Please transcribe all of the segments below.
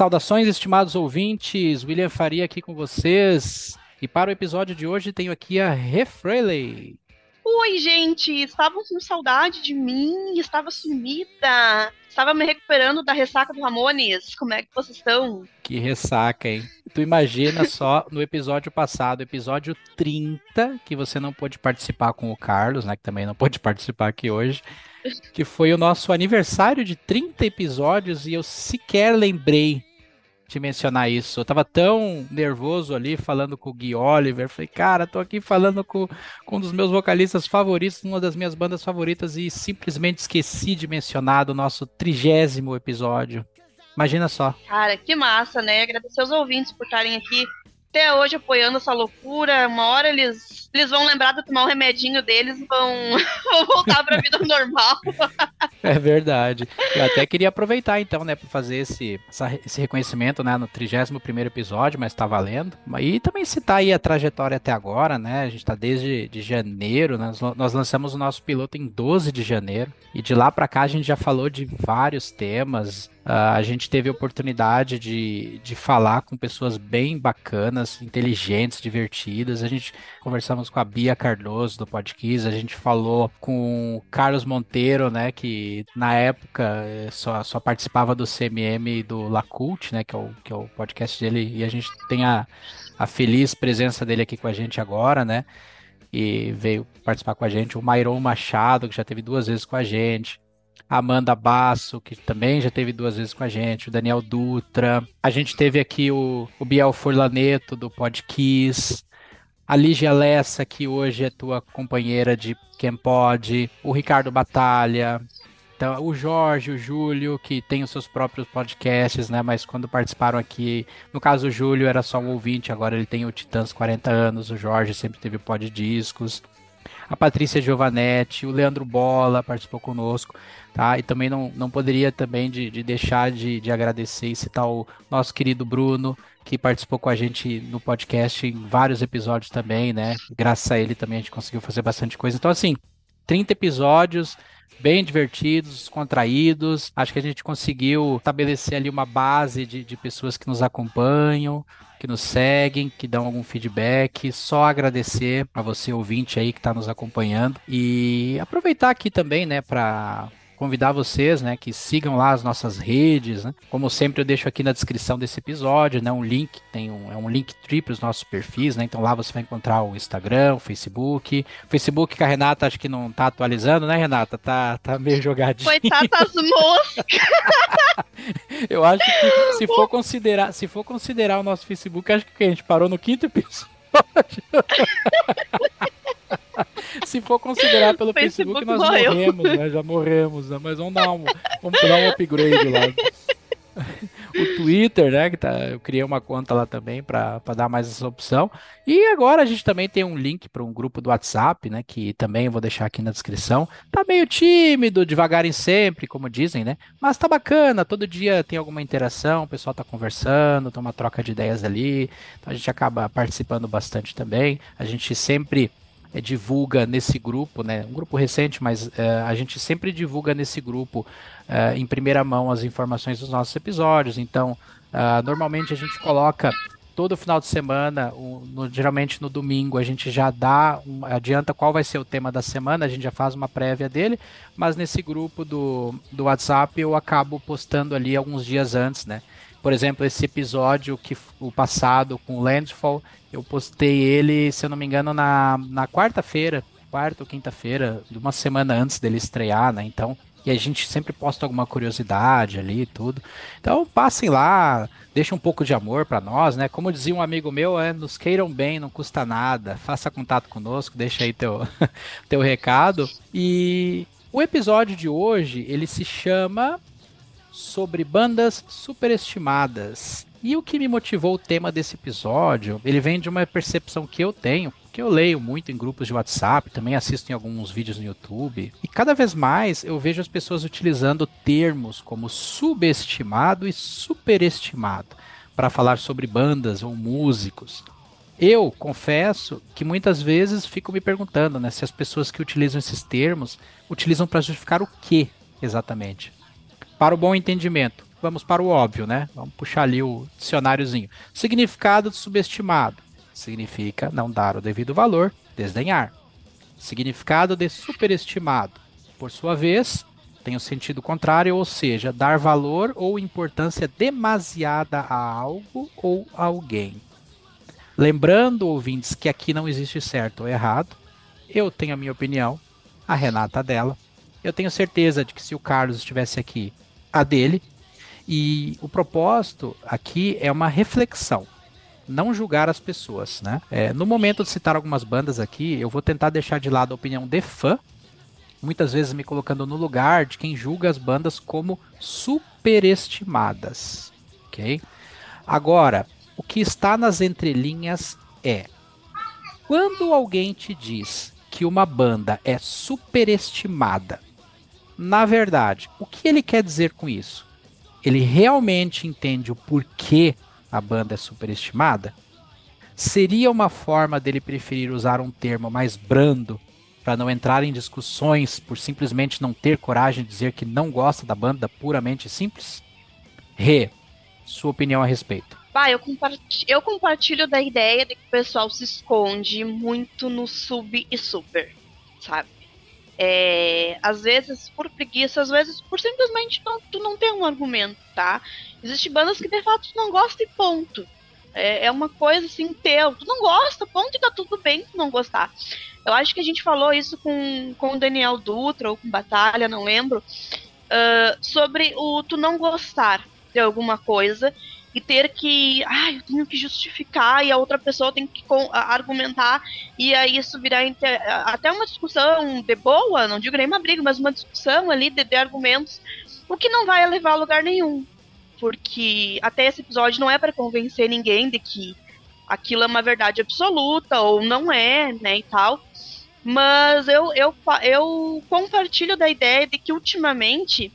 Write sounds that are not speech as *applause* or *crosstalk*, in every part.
Saudações, estimados ouvintes, William Faria aqui com vocês. E para o episódio de hoje tenho aqui a Refreley. Oi, gente, estavam com saudade de mim, estava sumida. Estava me recuperando da ressaca do Ramones. Como é que vocês estão? Que ressaca, hein? Tu imagina só no episódio passado, episódio 30, que você não pôde participar com o Carlos, né? Que também não pôde participar aqui hoje. Que foi o nosso aniversário de 30 episódios e eu sequer lembrei de mencionar isso. Eu tava tão nervoso ali falando com o Gui Oliver. Falei, cara, tô aqui falando com, com um dos meus vocalistas favoritos, uma das minhas bandas favoritas, e simplesmente esqueci de mencionar do nosso trigésimo episódio. Imagina só. Cara, que massa, né? Agradecer aos ouvintes por estarem aqui até hoje apoiando essa loucura. Uma hora eles, eles vão lembrar de tomar um remedinho deles vão, *laughs* vão voltar para a vida normal. *laughs* É verdade. Eu até queria aproveitar então, né, para fazer esse, esse reconhecimento, né, no 31 primeiro episódio, mas está valendo. E também citar aí a trajetória até agora, né? A gente está desde de janeiro, né, nós lançamos o nosso piloto em 12 de janeiro. E de lá para cá a gente já falou de vários temas, Uh, a gente teve a oportunidade de, de falar com pessoas bem bacanas, inteligentes, divertidas. A gente conversamos com a Bia Cardoso do Podquiz, a gente falou com o Carlos Monteiro, né, que na época eh, só, só participava do CMM do Lacult, né, que é, o, que é o podcast dele, e a gente tem a, a feliz presença dele aqui com a gente agora, né? E veio participar com a gente o Mairon Machado, que já teve duas vezes com a gente Amanda Basso, que também já teve duas vezes com a gente, o Daniel Dutra. A gente teve aqui o, o Biel Furlaneto, do Podkiss. A Lígia Lessa, que hoje é tua companheira de Quem Pode. O Ricardo Batalha. Então, o Jorge, o Júlio, que tem os seus próprios podcasts, né? Mas quando participaram aqui, no caso o Júlio era só um ouvinte, agora ele tem o Titãs 40 anos, o Jorge sempre teve pod discos a Patrícia Giovanetti, o Leandro Bola participou conosco, tá? E também não, não poderia também de, de deixar de, de agradecer e citar o nosso querido Bruno, que participou com a gente no podcast em vários episódios também, né? Graças a ele também a gente conseguiu fazer bastante coisa. Então, assim, 30 episódios, bem divertidos, contraídos. Acho que a gente conseguiu estabelecer ali uma base de, de pessoas que nos acompanham, que nos seguem, que dão algum feedback. Só agradecer a você, ouvinte aí, que está nos acompanhando. E aproveitar aqui também, né, para convidar vocês, né, que sigam lá as nossas redes, né? Como sempre eu deixo aqui na descrição desse episódio, né, um link, tem um, é um link tri para os nossos perfis, né? Então lá você vai encontrar o Instagram, o Facebook. O Facebook que a Renata acho que não tá atualizando, né, Renata? Tá, tá meio jogadinho. Coitadas *laughs* moscas. eu acho que se for considerar, se for considerar o nosso Facebook, acho que a gente parou no quinto episódio. *laughs* *laughs* Se for considerar pelo Facebook, Facebook nós morreu. morremos, né? Já morremos, né? Mas vamos dar um, vamos dar um upgrade lá. *laughs* o Twitter, né? Que tá, eu criei uma conta lá também para dar mais essa opção. E agora a gente também tem um link para um grupo do WhatsApp, né? Que também eu vou deixar aqui na descrição. Tá meio tímido, devagar em sempre, como dizem, né? Mas tá bacana, todo dia tem alguma interação, o pessoal tá conversando, tem uma troca de ideias ali. Então a gente acaba participando bastante também. A gente sempre é, divulga nesse grupo, né? Um grupo recente, mas é, a gente sempre divulga nesse grupo é, em primeira mão as informações dos nossos episódios. Então, uh, normalmente a gente coloca todo final de semana, um, no, geralmente no domingo, a gente já dá, um, adianta qual vai ser o tema da semana, a gente já faz uma prévia dele, mas nesse grupo do, do WhatsApp eu acabo postando ali alguns dias antes, né? Por exemplo, esse episódio que o passado com o Landfall, eu postei ele, se eu não me engano, na, na quarta-feira, quarta ou quinta-feira, uma semana antes dele estrear, né? Então, e a gente sempre posta alguma curiosidade ali e tudo. Então, passem lá, deixem um pouco de amor para nós, né? Como dizia um amigo meu, é, nos queiram bem, não custa nada. Faça contato conosco, deixa aí teu, *laughs* teu recado. E o episódio de hoje, ele se chama sobre bandas superestimadas. E o que me motivou o tema desse episódio, ele vem de uma percepção que eu tenho, que eu leio muito em grupos de WhatsApp, também assisto em alguns vídeos no YouTube, e cada vez mais eu vejo as pessoas utilizando termos como subestimado e superestimado para falar sobre bandas ou músicos. Eu confesso que muitas vezes fico me perguntando né, se as pessoas que utilizam esses termos utilizam para justificar o que exatamente. Para o bom entendimento, vamos para o óbvio, né? Vamos puxar ali o dicionáriozinho. Significado de subestimado significa não dar o devido valor, desdenhar. Significado de superestimado, por sua vez, tem o sentido contrário, ou seja, dar valor ou importância demasiada a algo ou alguém. Lembrando, ouvintes, que aqui não existe certo ou errado. Eu tenho a minha opinião, a Renata dela. Eu tenho certeza de que se o Carlos estivesse aqui, a dele. E o propósito aqui é uma reflexão, não julgar as pessoas, né? É, no momento de citar algumas bandas aqui, eu vou tentar deixar de lado a opinião de fã, muitas vezes me colocando no lugar de quem julga as bandas como superestimadas, ok? Agora, o que está nas entrelinhas é quando alguém te diz que uma banda é superestimada, na verdade, o que ele quer dizer com isso? Ele realmente entende o porquê a banda é superestimada? Seria uma forma dele preferir usar um termo mais brando para não entrar em discussões por simplesmente não ter coragem de dizer que não gosta da banda puramente simples? Rê, sua opinião a respeito. Bah, eu, eu compartilho da ideia de que o pessoal se esconde muito no sub e super, sabe? É, às vezes por preguiça, às vezes por simplesmente não, tu não tem um argumento, tá? Existem bandas que de fato tu não gosta e ponto. É, é uma coisa assim, teu. Tu não gosta, ponto, e tá tudo bem tu não gostar. Eu acho que a gente falou isso com, com o Daniel Dutra ou com Batalha, não lembro, uh, sobre o tu não gostar de alguma coisa e ter que, ah, eu tenho que justificar e a outra pessoa tem que argumentar e aí isso virar até uma discussão de boa, não digo nem uma briga, mas uma discussão ali de, de argumentos, o que não vai levar a lugar nenhum, porque até esse episódio não é para convencer ninguém de que aquilo é uma verdade absoluta ou não é, né, e tal. Mas eu, eu, eu compartilho da ideia de que ultimamente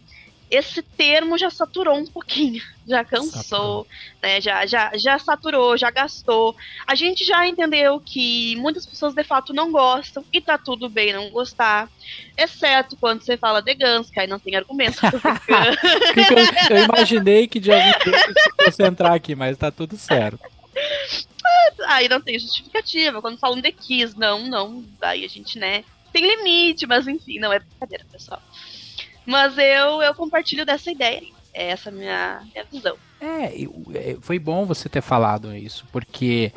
esse termo já saturou um pouquinho, *laughs* já cansou, né? Já, já, já saturou, já gastou. A gente já entendeu que muitas pessoas de fato não gostam e tá tudo bem não gostar, exceto quando você fala de Guns, que aí não tem argumento. eu, *laughs* *laughs* eu imaginei que de algum jeito você fosse entrar aqui, mas tá tudo certo. Aí não tem justificativa. Quando falam de Kiss, não, não. Aí a gente, né? Tem limite, mas enfim, não é brincadeira, pessoal. Mas eu, eu compartilho dessa ideia. É essa minha, minha visão. É, é, foi bom você ter falado isso, porque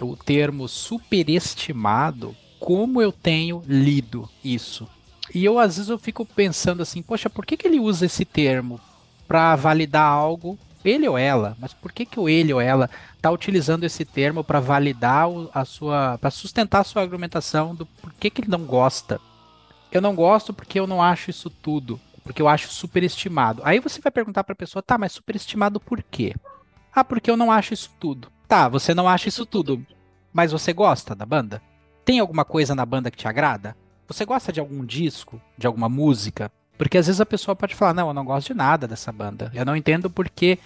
o termo superestimado, como eu tenho lido isso? E eu às vezes eu fico pensando assim, poxa, por que, que ele usa esse termo para validar algo, ele ou ela? Mas por que que o ele ou ela está utilizando esse termo para validar a sua, para sustentar a sua argumentação do por que que ele não gosta? Eu não gosto porque eu não acho isso tudo, porque eu acho superestimado. Aí você vai perguntar para a pessoa, tá, mas superestimado por quê? Ah, porque eu não acho isso tudo. Tá, você não acha isso tudo, mas você gosta da banda? Tem alguma coisa na banda que te agrada? Você gosta de algum disco, de alguma música? Porque às vezes a pessoa pode falar, não, eu não gosto de nada dessa banda. Eu não entendo por que,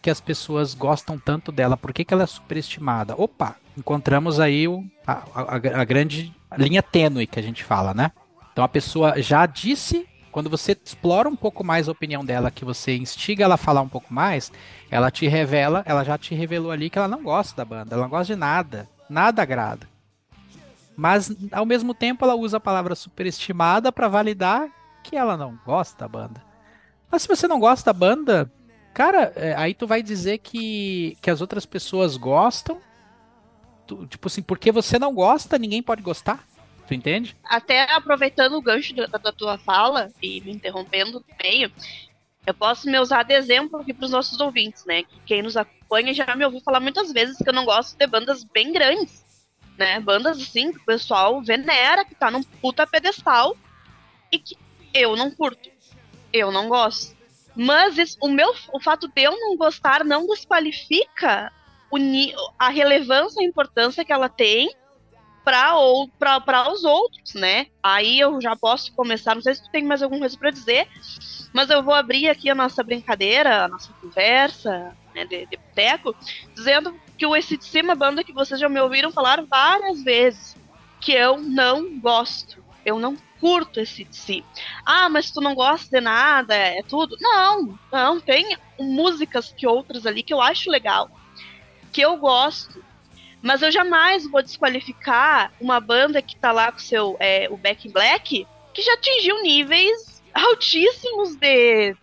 que as pessoas gostam tanto dela, por que, que ela é superestimada. Opa, encontramos aí o, a, a, a grande linha tênue que a gente fala, né? Então a pessoa já disse, quando você explora um pouco mais a opinião dela, que você instiga ela a falar um pouco mais, ela te revela, ela já te revelou ali que ela não gosta da banda, ela não gosta de nada, nada agrada. Mas ao mesmo tempo ela usa a palavra superestimada para validar que ela não gosta da banda. Mas se você não gosta da banda, cara, é, aí tu vai dizer que, que as outras pessoas gostam. Tu, tipo assim, porque você não gosta, ninguém pode gostar. Tu entende? Até aproveitando o gancho da, da tua fala e me interrompendo no meio, eu posso me usar de exemplo aqui para os nossos ouvintes, né? Que quem nos acompanha já me ouviu falar muitas vezes que eu não gosto de bandas bem grandes, né? Bandas assim que o pessoal venera, que tá num puta pedestal e que eu não curto. Eu não gosto. Mas isso, o meu o fato de eu não gostar não desqualifica a relevância, a importância que ela tem para os outros, né? Aí eu já posso começar, não sei se tu tem mais alguma coisa para dizer, mas eu vou abrir aqui a nossa brincadeira, a nossa conversa, né, de, de boteco, dizendo que o ACDC é uma banda que vocês já me ouviram falar várias vezes, que eu não gosto. Eu não curto esse si. Ah, mas tu não gosta de nada, é tudo? Não, não. Tem músicas que outras ali que eu acho legal, que eu gosto. Mas eu jamais vou desqualificar uma banda que tá lá com seu, é, o Back in Black, que já atingiu níveis altíssimos de,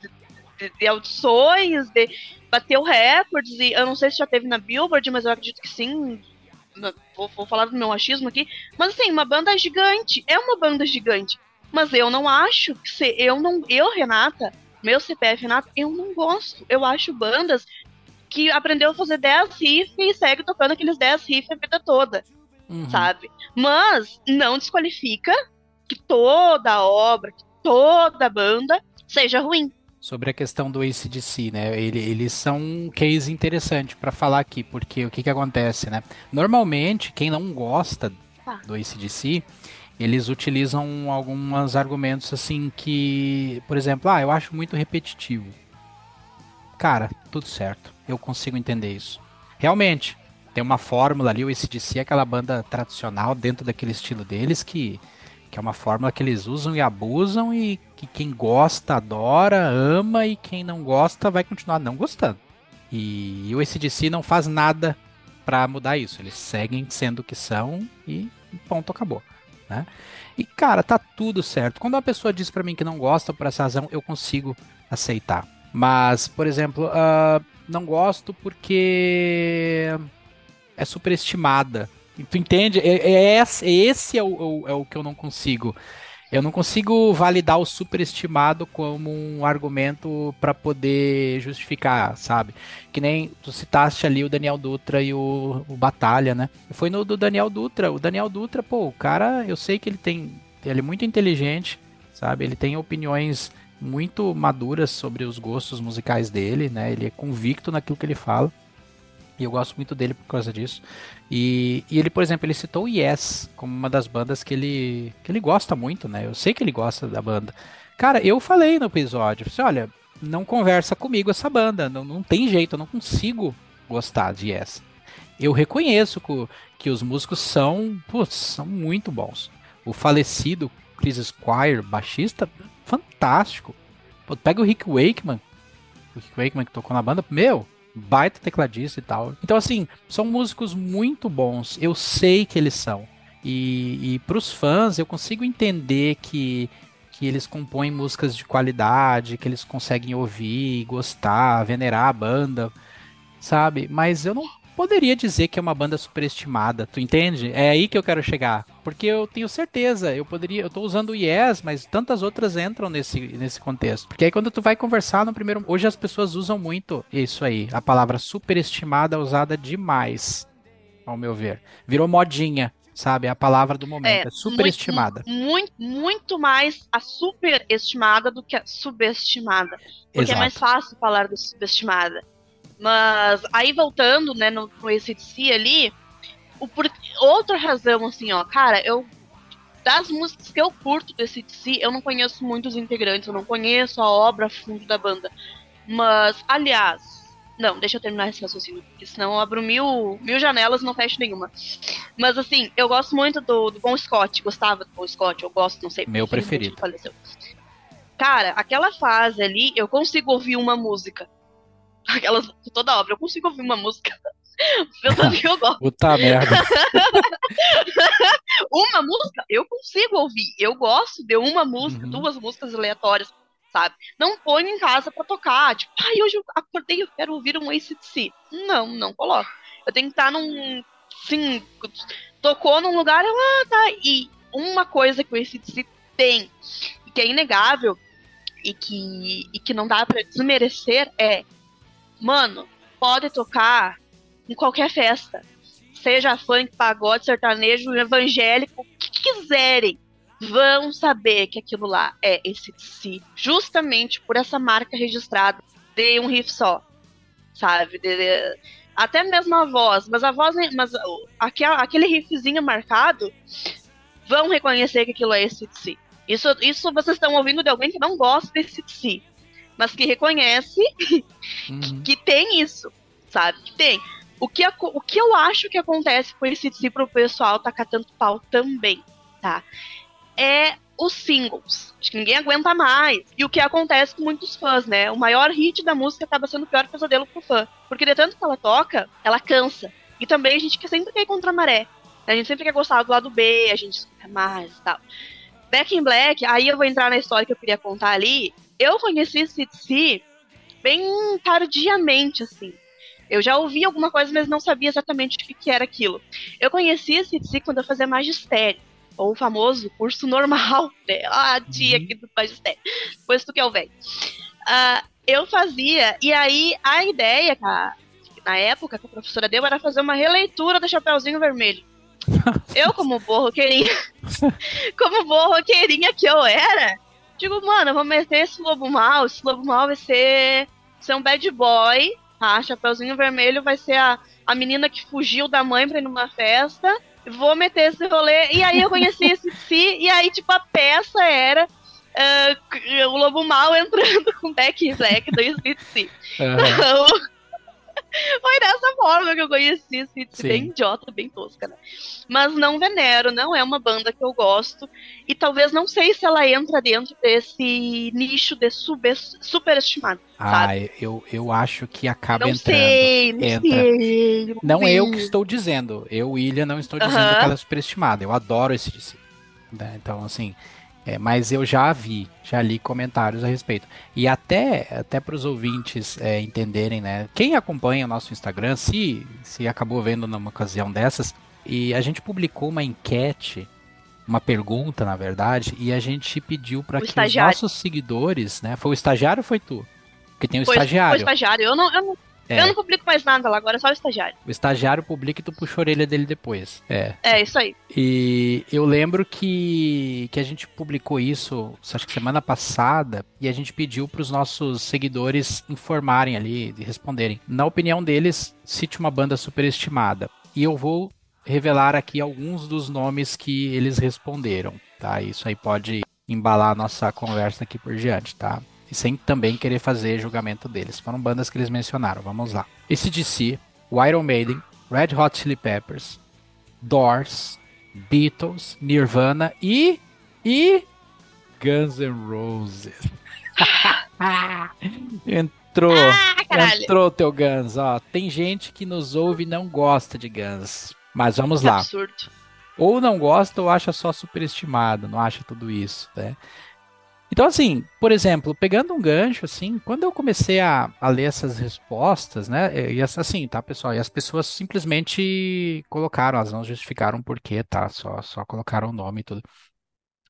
de, de audições, de bateu recordes, e eu não sei se já teve na Billboard, mas eu acredito que sim. Vou, vou falar do meu achismo aqui. Mas assim, uma banda gigante. É uma banda gigante. Mas eu não acho que se eu não. Eu, Renata, meu CPF, Renata, eu não gosto. Eu acho bandas que aprendeu a fazer 10 riffs e segue tocando aqueles 10 riffs a vida toda. Uhum. Sabe? Mas não desqualifica que toda a obra, que toda a banda seja ruim sobre a questão do ACDC, né? Ele, eles são um case interessante para falar aqui, porque o que, que acontece, né? Normalmente, quem não gosta tá. do ACDC, eles utilizam alguns argumentos assim que, por exemplo, ah, eu acho muito repetitivo. Cara, tudo certo, eu consigo entender isso. Realmente, tem uma fórmula ali, o ACDC é aquela banda tradicional dentro daquele estilo deles que que é uma fórmula que eles usam e abusam e que quem gosta adora, ama e quem não gosta vai continuar não gostando. E o ACDC não faz nada para mudar isso. Eles seguem sendo o que são e ponto, acabou. Né? E cara, tá tudo certo. Quando uma pessoa diz para mim que não gosta por essa razão, eu consigo aceitar. Mas, por exemplo, uh, não gosto porque é superestimada Tu entende? É, é esse é o, é o que eu não consigo. Eu não consigo validar o superestimado como um argumento para poder justificar, sabe? Que nem tu citaste ali o Daniel Dutra e o, o Batalha, né? Foi no do Daniel Dutra. O Daniel Dutra, pô, o cara, eu sei que ele tem. Ele é muito inteligente, sabe? Ele tem opiniões muito maduras sobre os gostos musicais dele, né? Ele é convicto naquilo que ele fala. E eu gosto muito dele por causa disso. E, e, ele, por exemplo, ele citou Yes como uma das bandas que ele, que ele gosta muito, né? Eu sei que ele gosta da banda. Cara, eu falei no episódio, assim, olha, não conversa comigo essa banda, não, não tem jeito, eu não consigo gostar de Yes. Eu reconheço que, que os músicos são, putz, são muito bons. O falecido Chris Squire, baixista, fantástico. Pô, pega o Rick Wakeman, o Rick Wakeman que tocou na banda, meu, baita tecladista e tal. Então, assim, são músicos muito bons. Eu sei que eles são. E, e para os fãs, eu consigo entender que, que eles compõem músicas de qualidade, que eles conseguem ouvir, gostar, venerar a banda, sabe? Mas eu não poderia dizer que é uma banda superestimada, tu entende? É aí que eu quero chegar. Porque eu tenho certeza, eu poderia, eu tô usando o Yes, mas tantas outras entram nesse, nesse contexto. Porque aí quando tu vai conversar no primeiro, hoje as pessoas usam muito isso aí, a palavra superestimada é usada demais, ao meu ver. Virou modinha sabe? A palavra do momento. É, é superestimada. Muito, muito, muito, mais a superestimada do que a subestimada. Porque Exato. é mais fácil falar da subestimada. Mas aí voltando, né, no, no ACDC ali, o por... outra razão, assim, ó, cara, eu. Das músicas que eu curto do ACDC, eu não conheço muitos integrantes, eu não conheço a obra a fundo da banda. Mas, aliás, não, deixa eu terminar esse raciocínio, porque senão eu abro mil, mil janelas e não fecho nenhuma. Mas assim, eu gosto muito do, do Bon Scott, gostava do Bon Scott, eu gosto, não sei. Meu preferido. Cara, aquela fase ali, eu consigo ouvir uma música aquelas toda obra. Eu consigo ouvir uma música *laughs* pensando que eu gosto. Puta merda. *laughs* uma música, eu consigo ouvir. Eu gosto de uma música, uhum. duas músicas aleatórias, sabe? Não põe em casa pra tocar. Tipo, ai, hoje eu acordei, eu quero ouvir um ACDC. Não, não coloco. Eu tenho que estar num. Sim, tocou num lugar, eu, ah, tá. E uma coisa que o ACDC tem, que é inegável, e que, e que não dá para desmerecer, é Mano, pode tocar em qualquer festa. Seja funk, pagode, sertanejo, evangélico, o que quiserem. Vão saber que aquilo lá é esse si. Justamente por essa marca registrada de um riff só. Sabe? De, de, até mesmo a voz. Mas a voz. Mas aquele, aquele riffzinho marcado. Vão reconhecer que aquilo é esse si. Isso, isso vocês estão ouvindo de alguém que não gosta desse si mas que reconhece uhum. que, tem isso, sabe? Que tem. O que, o que eu acho que acontece com esse para o pessoal tá catando pau também, tá? é os singles. Acho que ninguém aguenta mais. E o que acontece com muitos fãs, né? O maior hit da música acaba sendo o pior pesadelo pro fã. Porque de tanto que ela toca, ela cansa. E também a gente quer sempre quer ir contra a maré. A gente sempre quer gostar do lado B, a gente escuta mais e tal. Back in Black, aí eu vou entrar na história que eu queria contar ali. Eu conheci CTC bem tardiamente, assim. Eu já ouvi alguma coisa, mas não sabia exatamente o que, que era aquilo. Eu conheci esse CTC quando eu fazia magistério ou o famoso curso normal, *laughs* né? Ah, a tia uhum. aqui do magistério. Depois tu que é o velho. Uh, eu fazia, e aí a ideia, cara, na época que a professora deu, era fazer uma releitura do Chapeuzinho Vermelho. *laughs* eu, como boa roqueirinha, *laughs* como boa roqueirinha que eu era, digo, mano, eu vou meter esse lobo mal, esse lobo mal vai ser, ser um bad boy, tá? Chapeuzinho Vermelho vai ser a, a menina que fugiu da mãe pra ir numa festa, vou meter esse rolê. E aí eu conheci esse *laughs* Si, e aí, tipo, a peça era uh, o Lobo Mal entrando *laughs* com Beck Black do Split Si. Uhum. Então, *laughs* *laughs* foi dessa forma que eu conheci esse bem idiota, bem tosca, né? Mas não venero, não é uma banda que eu gosto. E talvez não sei se ela entra dentro desse nicho de superestimado. Ah, eu, eu acho que acaba não entrando. Sei, não entra. sei. Não, não eu que estou dizendo. Eu, William, não estou dizendo uh -huh. que ela é superestimada. Eu adoro esse DC. Né? Então, assim, é, mas eu já vi, já li comentários a respeito. E até, até para os ouvintes é, entenderem, né? Quem acompanha o nosso Instagram, se, se acabou vendo numa ocasião dessas, e a gente publicou uma enquete, uma pergunta, na verdade, e a gente pediu para que estagiário. os nossos seguidores, né? Foi o estagiário ou foi tu? Porque tem o foi, estagiário. Foi o estagiário. Eu não, eu não, é. Eu não publico mais nada lá, agora é só o estagiário. O estagiário publica e tu puxa a orelha dele depois. É. É, isso aí. E eu lembro que, que a gente publicou isso, acho que semana passada, e a gente pediu para os nossos seguidores informarem ali, e responderem. Na opinião deles, cite uma banda superestimada. E eu vou revelar aqui alguns dos nomes que eles responderam, tá? Isso aí pode embalar a nossa conversa aqui por diante, tá? E sem também querer fazer julgamento deles. Foram bandas que eles mencionaram. Vamos lá. Esse DC, o Iron Maiden, Red Hot Chili Peppers, Doors, Beatles, Nirvana e e Guns N' Roses. *laughs* entrou, ah, entrou teu Guns, ó. Tem gente que nos ouve e não gosta de Guns, mas vamos lá. Absurdo. Ou não gosta ou acha só superestimado, não acha tudo isso, né? Então, assim, por exemplo, pegando um gancho, assim, quando eu comecei a, a ler essas respostas, né, e assim, tá, pessoal, e as pessoas simplesmente colocaram, elas não justificaram por quê, tá, só, só colocaram o nome e tudo.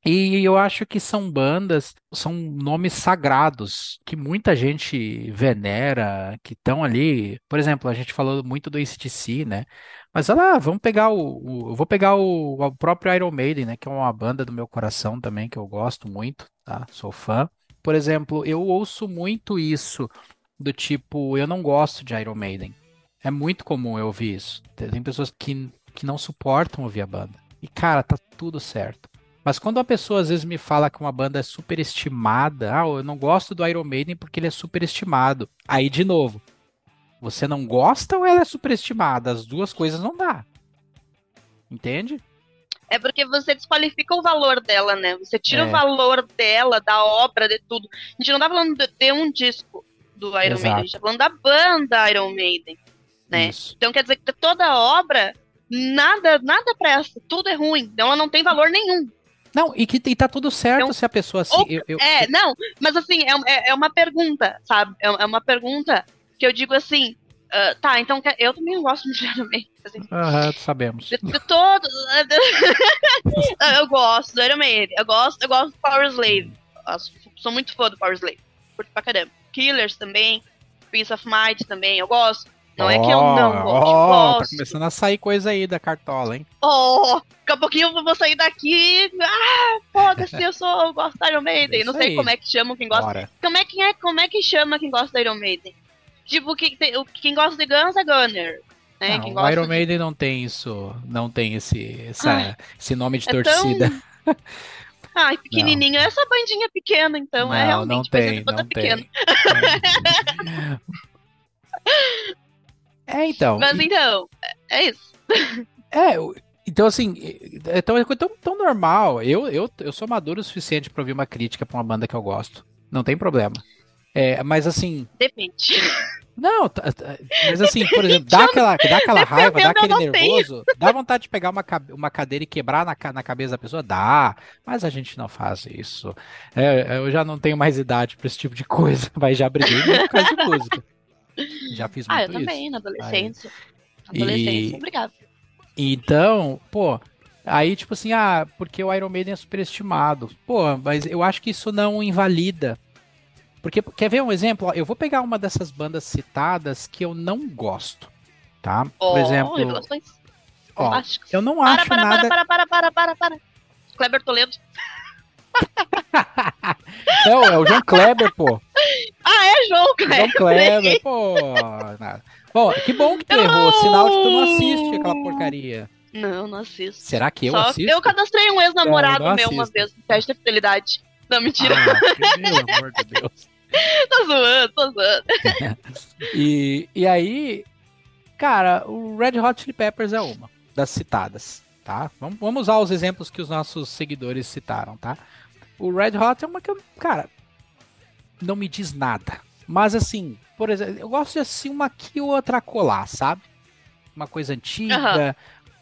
E eu acho que são bandas, são nomes sagrados que muita gente venera, que estão ali. Por exemplo, a gente falou muito do ACDC, né? Mas olha lá, vamos pegar o, o vou pegar o, o, próprio Iron Maiden, né? Que é uma banda do meu coração também, que eu gosto muito, tá? Sou fã. Por exemplo, eu ouço muito isso do tipo, eu não gosto de Iron Maiden. É muito comum eu ouvir isso. Tem pessoas que, que não suportam ouvir a banda. E cara, tá tudo certo. Mas quando a pessoa às vezes me fala que uma banda é superestimada, ah, eu não gosto do Iron Maiden porque ele é superestimado. Aí de novo, você não gosta ou ela é superestimada? As duas coisas não dá. Entende? É porque você desqualifica o valor dela, né? Você tira é. o valor dela, da obra, de tudo. A gente não tá falando de, de um disco do Iron Exato. Maiden, a gente tá falando da banda Iron Maiden, né? Isso. Então quer dizer que toda a obra, nada, nada presta, tudo é ruim. Então ela não tem valor nenhum. Não, e que e tá tudo certo então, se a pessoa assim. eu, eu, é, não, mas assim, é, é, é uma pergunta, sabe? É, é uma pergunta que eu digo assim, uh, tá, então eu também gosto de Iron Maiden. Assim, uhum, sabemos. De, de todo. *laughs* eu gosto do Iron Maiden. Eu gosto, eu gosto do Power Slave. Eu sou muito fã do Power Slave. Curto pra caramba. Killers também. Peace of Mind também, eu gosto. Não oh, é que eu não gosto. Oh, gosto. Tá começando a sair coisa aí da cartola, hein? Oh, daqui a pouquinho eu vou sair daqui. Ah, foda-se, eu sou, eu gosto da Iron Maiden. É não sei aí. como é que chama quem gosta. Bora. Como é, que é, como é que chama quem gosta da Iron Maiden? Tipo, quem, quem gosta de Guns é Gunner. Né? Não, o Iron de... Maiden não tem isso, não tem esse, essa, esse nome de é torcida. Tão... *laughs* Ai, pequenininho. Não. Essa bandinha pequena, então, é não, é realmente não tem, não tem. *laughs* é, então. Mas e... então, é isso. É, Então, assim, então é tão, tão normal. Eu, eu, eu sou maduro o suficiente para ouvir uma crítica pra uma banda que eu gosto. Não tem problema. É, mas assim. Depende. Não, mas assim, por exemplo, dá aquela, dá aquela raiva, dá aquele nervoso, dá vontade de pegar uma, uma cadeira e quebrar na, na cabeça da pessoa? Dá, mas a gente não faz isso. É, eu já não tenho mais idade para esse tipo de coisa, *laughs* mas já briguei por causa de música. Já fiz muito isso. Ah, eu também, na adolescência. Aí, adolescência, e, obrigado. Então, pô, aí tipo assim, ah, porque o Iron Maiden é superestimado. Pô, mas eu acho que isso não invalida porque, quer ver um exemplo? eu vou pegar uma dessas bandas citadas que eu não gosto, tá? Por oh, exemplo... Ó, eu não para, acho para, nada... Para, para, para, para, para, Kleber Toledo. *laughs* não, é o João Kleber, pô. Ah, é João Kleber. João Kleber, pô. Bom, que bom que tu não. errou. Sinal de que tu não assiste aquela porcaria. Não, não assisto. Será que eu Só assisto? Eu cadastrei um ex-namorado meu uma vez no teste de fidelidade. Não, mentira. Ah, pelo amor de Deus. *laughs* tô zoando, tô zoando. *laughs* e, e aí, cara, o Red Hot Chili Peppers é uma das citadas, tá? Vamos, vamos usar os exemplos que os nossos seguidores citaram, tá? O Red Hot é uma que eu, cara, não me diz nada. Mas assim, por exemplo, eu gosto de assim uma aqui ou outra colar, sabe? Uma coisa antiga,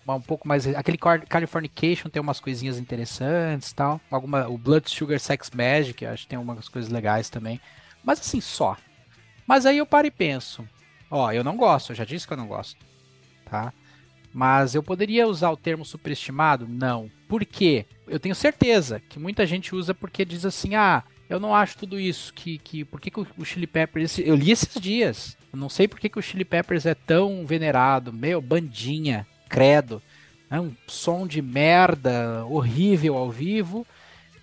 uhum. um pouco mais. Aquele Californication tem umas coisinhas interessantes tal. Alguma, o Blood Sugar Sex Magic, acho que tem umas coisas legais também. Mas assim, só. Mas aí eu paro e penso, ó, eu não gosto, eu já disse que eu não gosto, tá? Mas eu poderia usar o termo superestimado? Não. Por quê? Eu tenho certeza que muita gente usa porque diz assim, ah, eu não acho tudo isso, que, que por que, que o Chili Peppers, eu li esses dias, eu não sei por que, que o Chili Peppers é tão venerado, meu, bandinha, credo, é um som de merda horrível ao vivo,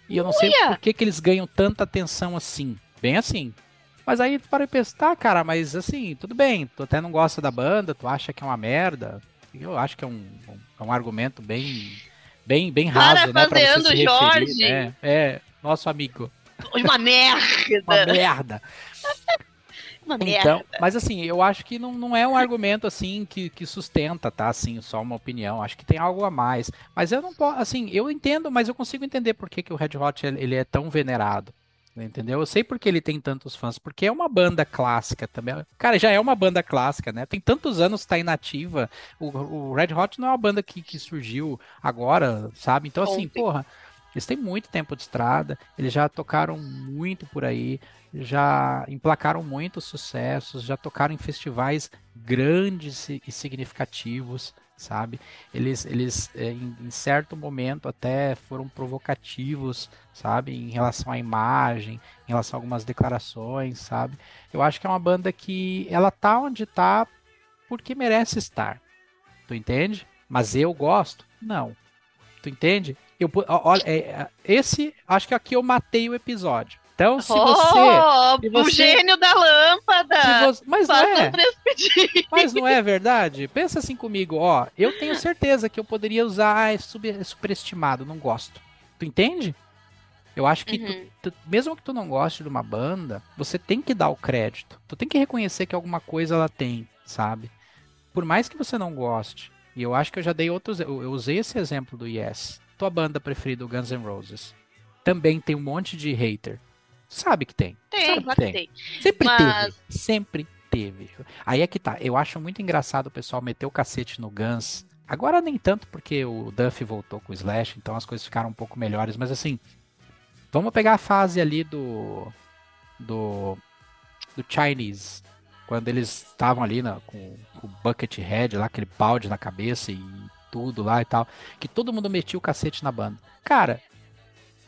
e eu não Uia. sei por que, que eles ganham tanta atenção assim. Bem assim. Mas aí tu para e pensa, tá, cara, mas assim, tudo bem, tu até não gosta da banda, tu acha que é uma merda. Eu acho que é um, um, é um argumento bem, bem, bem raso, né? Pra você se Jorge. referir, né? É, nosso amigo. Uma merda! uma merda! Uma então, mas assim, eu acho que não, não é um argumento assim que, que sustenta, tá? Assim, só uma opinião. Acho que tem algo a mais. Mas eu não posso, assim, eu entendo, mas eu consigo entender por que, que o Red Hot ele é tão venerado. Entendeu? Eu sei porque ele tem tantos fãs, porque é uma banda clássica também. Cara, já é uma banda clássica, né? Tem tantos anos que tá inativa. O, o Red Hot não é uma banda que, que surgiu agora, sabe? Então, assim, Ontem. porra, eles têm muito tempo de estrada, eles já tocaram muito por aí, já emplacaram muitos sucessos, já tocaram em festivais grandes e significativos sabe? Eles, eles é, em, em, certo momento até foram provocativos, sabe? Em relação à imagem, em relação a algumas declarações, sabe? Eu acho que é uma banda que ela tá onde tá porque merece estar. Tu entende? Mas eu gosto? Não. Tu entende? Eu, olha, é, é, esse, acho que aqui eu matei o episódio. Então, se você. Oh, se você... O gênio da lâmpada! Você, mas não é. Mas não é verdade? Pensa assim comigo, ó. Eu tenho certeza que eu poderia usar. Ah, é, super, é superestimado, não gosto. Tu entende? Eu acho que, uhum. tu, tu, mesmo que tu não goste de uma banda, você tem que dar o crédito. Tu tem que reconhecer que alguma coisa ela tem, sabe? Por mais que você não goste. E eu acho que eu já dei outros. Eu, eu usei esse exemplo do Yes. Tua banda preferida, o Guns N' Roses. Também tem um monte de hater. Sabe que tem. Tem, Sabe claro que tem. Sempre Mas... teve. Sempre teve. Aí é que tá. Eu acho muito engraçado o pessoal meter o cacete no Guns. Agora nem tanto porque o Duff voltou com o Slash, então as coisas ficaram um pouco melhores. Mas assim, vamos pegar a fase ali do. Do. Do Chinese. Quando eles estavam ali na, com, com o bucket head lá, aquele balde na cabeça e tudo lá e tal. Que todo mundo metia o cacete na banda. Cara,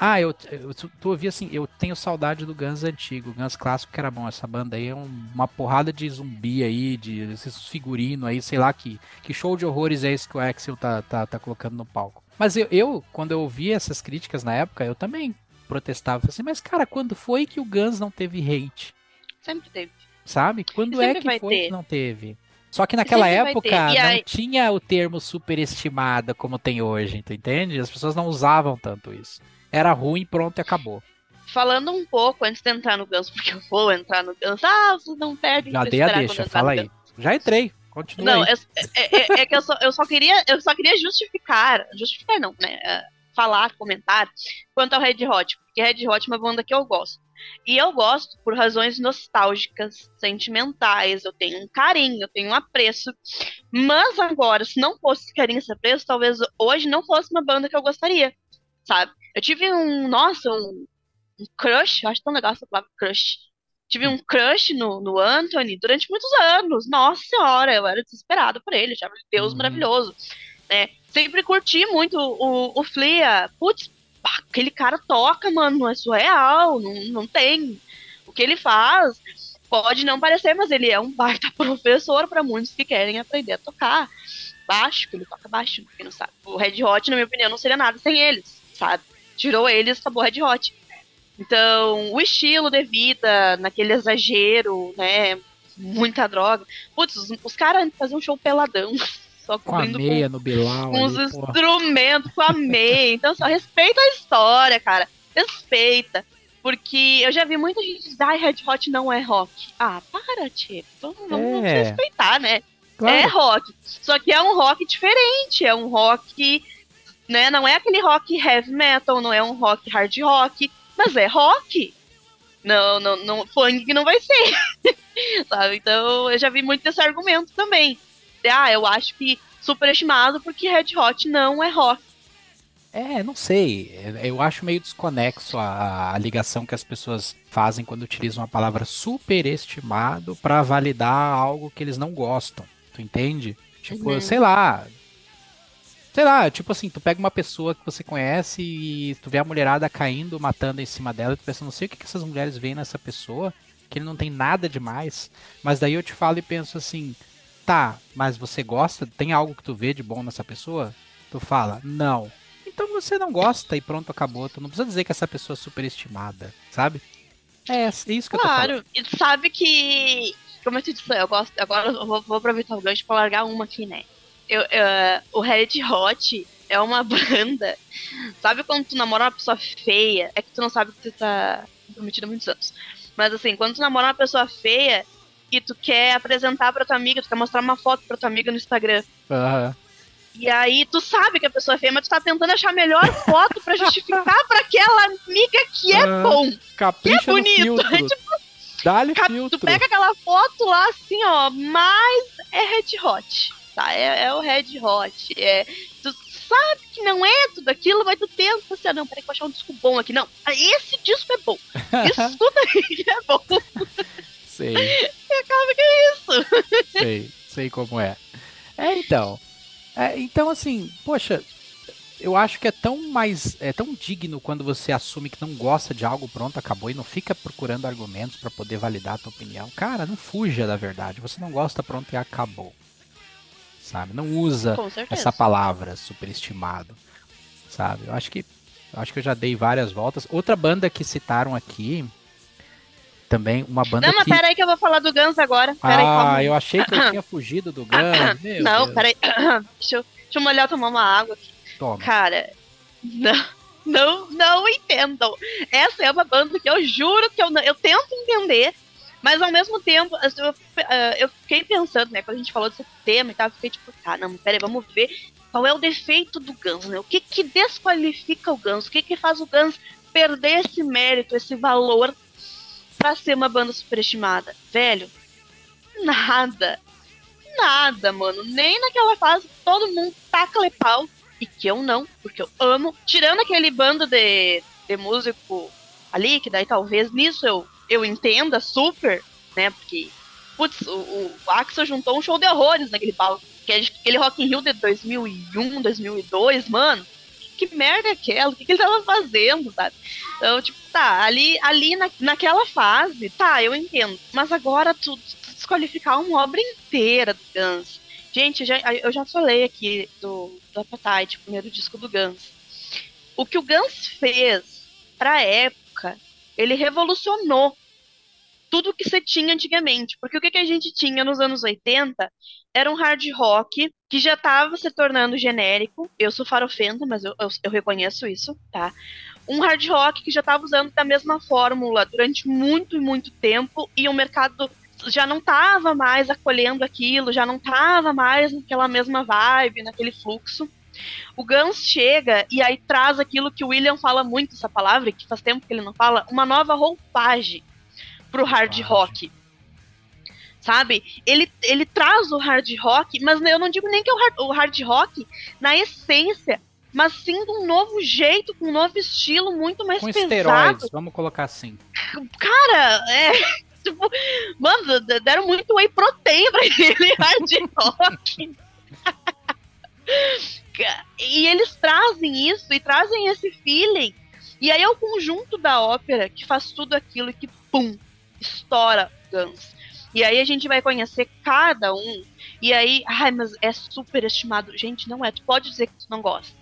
ah, eu, eu tu ouvi assim, eu tenho saudade do Guns antigo, Guns clássico que era bom. Essa banda aí é um, uma porrada de zumbi aí, de esses figurinos aí, sei lá que, que show de horrores é esse que o Axel tá, tá, tá colocando no palco. Mas eu, eu, quando eu ouvi essas críticas na época, eu também protestava assim, mas cara, quando foi que o Guns não teve hate? Sempre teve. Sabe? Quando é que foi ter. que não teve? Só que naquela Sempre época aí... não tinha o termo superestimada como tem hoje, tu entende? As pessoas não usavam tanto isso era ruim, pronto e acabou. Falando um pouco antes de entrar no Guns, porque eu vou entrar no Guns. Ah, vocês não perdem Já dei a deixa, fala aí. Já entrei. Continua Não, aí. é, é- é- é que eu só, eu só queria, eu só queria justificar, justificar não, né? é, falar, comentar quanto ao Red Hot, porque Red Hot é uma banda que eu gosto. E eu gosto por razões nostálgicas, sentimentais, eu tenho um carinho, eu tenho um apreço. Mas agora, se não fosse esse carinho, esse apreço, talvez hoje não fosse uma banda que eu gostaria, sabe? Eu tive um, nossa, um, um crush, eu acho tão legal essa palavra crush. Tive um crush no, no Anthony durante muitos anos. Nossa senhora, eu era desesperada por ele, achava ele Deus Uhum. maravilhoso. Né? Sempre curti muito o, o Flea. Putz, aquele cara toca, mano, é surreal, não, não tem. O que ele faz pode não parecer, mas ele é um baita *laughs* professor para muitos que querem aprender a tocar baixo, que ele toca baixo, quem não sabe. O Red Hot, na minha opinião, não seria nada sem eles, sabe? Tirou eles, acabou o Red Hot. Então, o estilo de vida, naquele exagero, né? Muita droga. Putz, os, os caras faziam um show peladão, *laughs* só Com a meia no Bilal. com os ali, porra. instrumentos, com a meia. Então, só respeita a história, cara. Respeita. Porque eu já vi muita gente dizer, ai, Red Hot não é rock. Ah, para, tio. Vamos, vamos, vamos É. respeitar, né? Claro. É rock. Só que é um rock diferente. É um rock. Né? Não é aquele rock heavy metal, não é um rock hard rock. Mas é rock. Não, não, não, funk que não vai ser. *laughs* Sabe? Então, eu já vi muito desse argumento também. De, Ah, eu acho que superestimado porque Red Hot não é rock. É, não sei. Eu acho meio desconexo a, a ligação que as pessoas fazem quando utilizam a palavra superestimado para validar algo que eles não gostam. Tu entende? Tipo, Uhum. sei lá. Sei lá, tipo assim, tu pega uma pessoa que você conhece e tu vê a mulherada caindo, matando em cima dela, e tu pensa, não sei o que, essas mulheres veem nessa pessoa, que ele não tem nada demais. Mas daí eu te falo e penso assim, tá, mas você gosta? Tem algo que tu vê de bom nessa pessoa? Tu fala, não. Então você não gosta e pronto, acabou. Tu não precisa dizer que essa pessoa é superestimada, sabe? É, é isso que eu tô falando. Claro. E tu sabe que. Como eu te disse, eu gosto. Agora eu vou, vou aproveitar o gancho pra largar uma aqui, né? Eu, o Red Hot é uma *laughs* banda. Sabe quando tu namora uma pessoa feia? É que tu não sabe que tu tá comprometido há muitos anos. Mas assim, quando tu namora uma pessoa feia e tu quer apresentar pra tua amiga, tu quer mostrar uma foto pra tua amiga no Instagram. Aham. E aí tu sabe que a pessoa é feia, mas tu tá tentando achar a melhor foto pra justificar pra aquela amiga que é Ah, bom. Capricha Que bonito. no filtro. *laughs* Dá-lhe filtro. Tu pega aquela foto lá assim, ó, mas é Red Hot, tá? É, é o Red Hot. É, tu sabe que não é tudo aquilo, mas tu tenta assim, ah, não, peraí que eu vou achar um disco bom aqui. Não, esse disco é bom. *laughs* Isso tudo aí *laughs* é bom. Sei, Acaba que é isso. sei, sei como é. É, então. É, então, assim, poxa, eu acho que é tão mais. É tão digno quando você assume que não gosta de algo, pronto, acabou, e não fica procurando argumentos pra poder validar a tua opinião. Cara, não fuja da verdade. Você não gosta, pronto, e acabou. Sabe? Não usa essa palavra, superestimado. Sabe? Eu acho que eu acho que eu já dei várias voltas. Outra banda que citaram aqui também, uma banda Não, mas que peraí que eu vou falar do Guns agora. Calma Ah, aí. eu achei que eu tinha *coughs* fugido do Guns. Meu *coughs* Não, Deus. peraí. *coughs* Deixa eu, deixa eu molhar tomar uma água aqui. Toma. Cara, não, não, não entendam. Essa é uma banda que eu juro que eu, não- eu tento entender, mas ao mesmo tempo, eu, eh, eu fiquei pensando, né, quando a gente falou desse tema e tal, eu fiquei tipo, tá, não, peraí, vamos ver qual é o defeito do Guns, né? O que que desqualifica o Guns? O que que faz o Guns perder esse mérito, esse valor pra ser uma banda superestimada? Velho, nada. Nada, mano. Nem naquela fase todo mundo taca pau e que eu não, porque eu amo. Tirando aquele bando de, de músico ali, que daí talvez nisso eu, eu entenda super, né? Porque, putz, o, o Axel juntou um show de horrores naquele palco. Que é aquele Rock in Rio de 2001, 2002, mano. Que merda é aquela? O que, que ele tava fazendo, sabe? Então, tipo, tá, ali, ali na, naquela fase, tá, eu entendo. Mas agora tu, tu desqualificar uma obra inteira do Guns. Gente, eu já, eu já falei aqui do, do Appetite, primeiro disco do Guns. O que o Guns fez pra época, ele revolucionou tudo que você tinha antigamente. Porque o que, que a gente tinha nos anos 80 era um hard rock que já estava se tornando genérico. Eu sou farofenta, mas eu, eu, eu reconheço isso, tá? Um hard rock que já estava usando da mesma fórmula durante muito e muito tempo e um mercado já não tava mais acolhendo aquilo, já não tava mais naquela mesma vibe, naquele fluxo. O Guns chega e aí traz aquilo que o William fala muito essa palavra, que faz tempo que ele não fala, uma nova roupagem pro hard rock. Sabe? Ele, ele traz o hard rock, mas eu não digo nem que é o hard, o hard rock na essência, mas sim de um novo jeito, com um novo estilo, muito mais Com pesado. esteroides, vamos colocar assim. *laughs* Cara, é. Tipo, mano, deram muito whey protein pra ele, *laughs* hard rock. *laughs* e eles trazem isso e trazem esse feeling. E aí é o conjunto da ópera que faz tudo aquilo e que, pum, estoura Guns. E aí a gente vai conhecer cada um. E aí, ai, mas é super estimado. Gente, não é. Tu pode dizer que tu não gosta.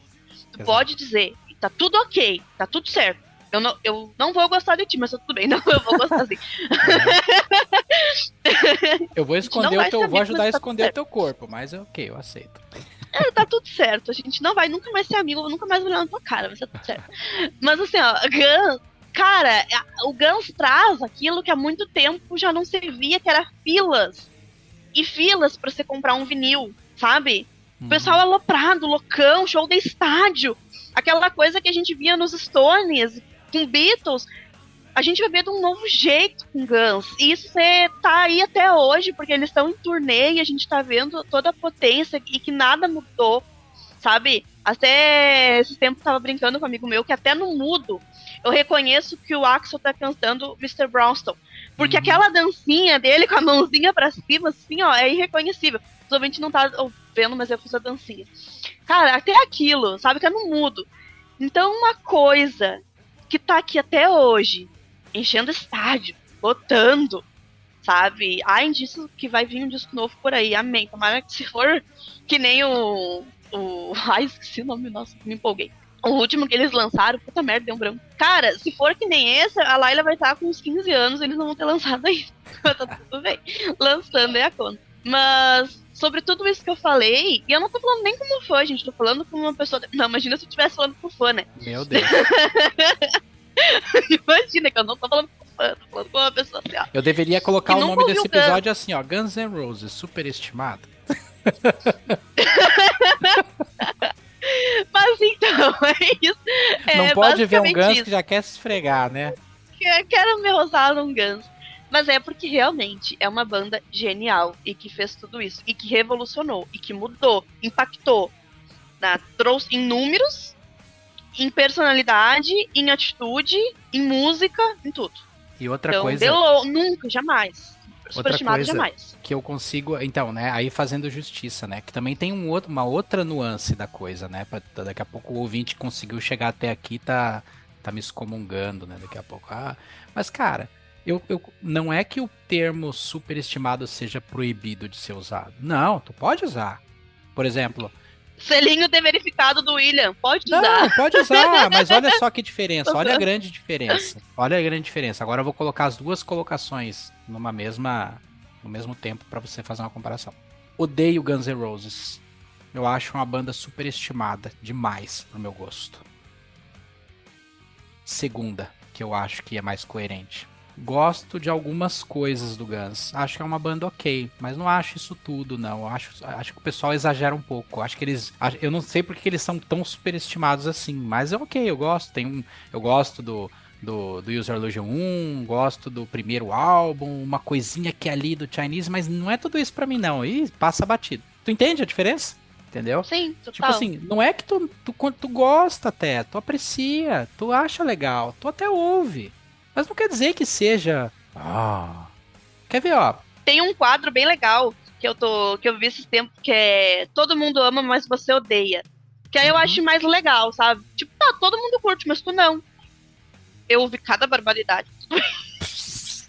Tu Exato. pode dizer. Tá tudo ok. Tá tudo certo. Eu não, eu não vou gostar de ti, mas tá tudo bem. *laughs* Não, eu vou gostar assim. *laughs* Eu vou esconder o teu, saber, vou ajudar a tá esconder certo. o teu corpo, mas ok, eu aceito. É, tá tudo certo. A gente não vai nunca mais ser amigo, eu nunca mais olhar na tua cara, mas tá tudo certo. Mas assim, ó, Guns, cara, a- o Guns traz aquilo que há muito tempo já não se via, que era filas. E filas pra você comprar um vinil, sabe? Uhum. O pessoal aloprado, loucão, show de estádio. Aquela coisa que a gente via nos Stones, com Beatles. A gente vai ver de um novo jeito com Guns. E isso é, tá aí até hoje, porque eles estão em turnê e a gente tá vendo toda a potência e que nada mudou, sabe? Até esse tempo eu tava brincando com um amigo meu que até no mudo eu reconheço que o Axel tá cantando Mr. Brownstone. Porque Uhum. aquela dancinha dele com a mãozinha pra cima, assim, ó, é irreconhecível. Provavelmente não tá vendo, mas eu fiz a dancinha. Cara, até aquilo, sabe? Que é no mudo. Então, uma coisa que tá aqui até hoje, enchendo estádio, botando, sabe? Há indícios que vai vir um disco novo por aí, amém. Tomara que se for que nem o. o... *laughs* Ai, esqueci o nome, nossa, me empolguei. O último que eles lançaram, puta merda, deu um branco. Cara, se for que nem esse, a Laila vai estar com uns 15 anos, eles não vão ter *laughs* lançado ainda. tá tudo bem. Lançando é a conta. Mas, sobre tudo isso que eu falei, e eu não tô falando nem como fã, gente, tô falando como uma pessoa. Não, imagina se eu estivesse falando com fã, né? Meu Deus. *laughs* *laughs* Imagina que eu não tô falando com fã, tô falando com uma pessoa assim, ó. Eu deveria colocar o nome desse episódio assim, ó. Guns N' Roses, superestimado. *laughs* Mas então, é isso. É Não pode ver um Guns isso. que já quer se esfregar, né? que- quero me rosar num Guns. Mas é porque realmente é uma banda genial e que fez tudo isso. E que revolucionou, e que mudou, impactou. Né? Trouxe em números, em personalidade, em atitude, em música, em tudo. E outra então, coisa Delo, nunca, jamais. Superestimado jamais. que eu consigo, então, né, aí fazendo justiça, né, que também tem um outro, uma outra nuance da coisa, né, pra, daqui a pouco o ouvinte conseguiu chegar até aqui, tá, tá me excomungando, né, daqui a pouco. Ah, mas cara, eu, eu, não é que o termo superestimado seja proibido de ser usado. Não, tu pode usar. Por exemplo, Selinho de verificado do William, pode usar. não, pode usar, mas olha só que diferença, olha a *laughs* grande diferença. Olha a grande diferença. Agora eu vou colocar as duas colocações numa mesma no mesmo tempo pra você fazer uma comparação. Odeio Guns N' Roses. Eu acho uma banda superestimada demais pro meu gosto. Segunda, que eu acho que é mais coerente. Gosto de algumas coisas do Guns. Acho que é uma banda ok, mas não acho isso tudo, não. Acho, acho que o pessoal exagera um pouco. Acho que eles. Eu não sei porque que eles são tão superestimados assim, mas é ok, eu gosto. Tem um, eu gosto do, do, do User Illusion 1, gosto do primeiro álbum, uma coisinha que é ali do Chinese, mas não é tudo isso pra mim, não. E passa batido. Tu entende a diferença? Entendeu? Sim, total. Tipo assim, não é que tu, tu, tu gosta até, tu aprecia, tu acha legal, tu até ouve. Mas não quer dizer que seja. Ah. Quer ver, ó? Tem um quadro bem legal que eu tô que eu vi esses tempos que é Todo mundo ama, mas você odeia. Que aí eu Uhum. acho mais legal, sabe? Tipo, tá, todo mundo curte, mas tu não. Eu ouvi cada barbaridade. *laughs*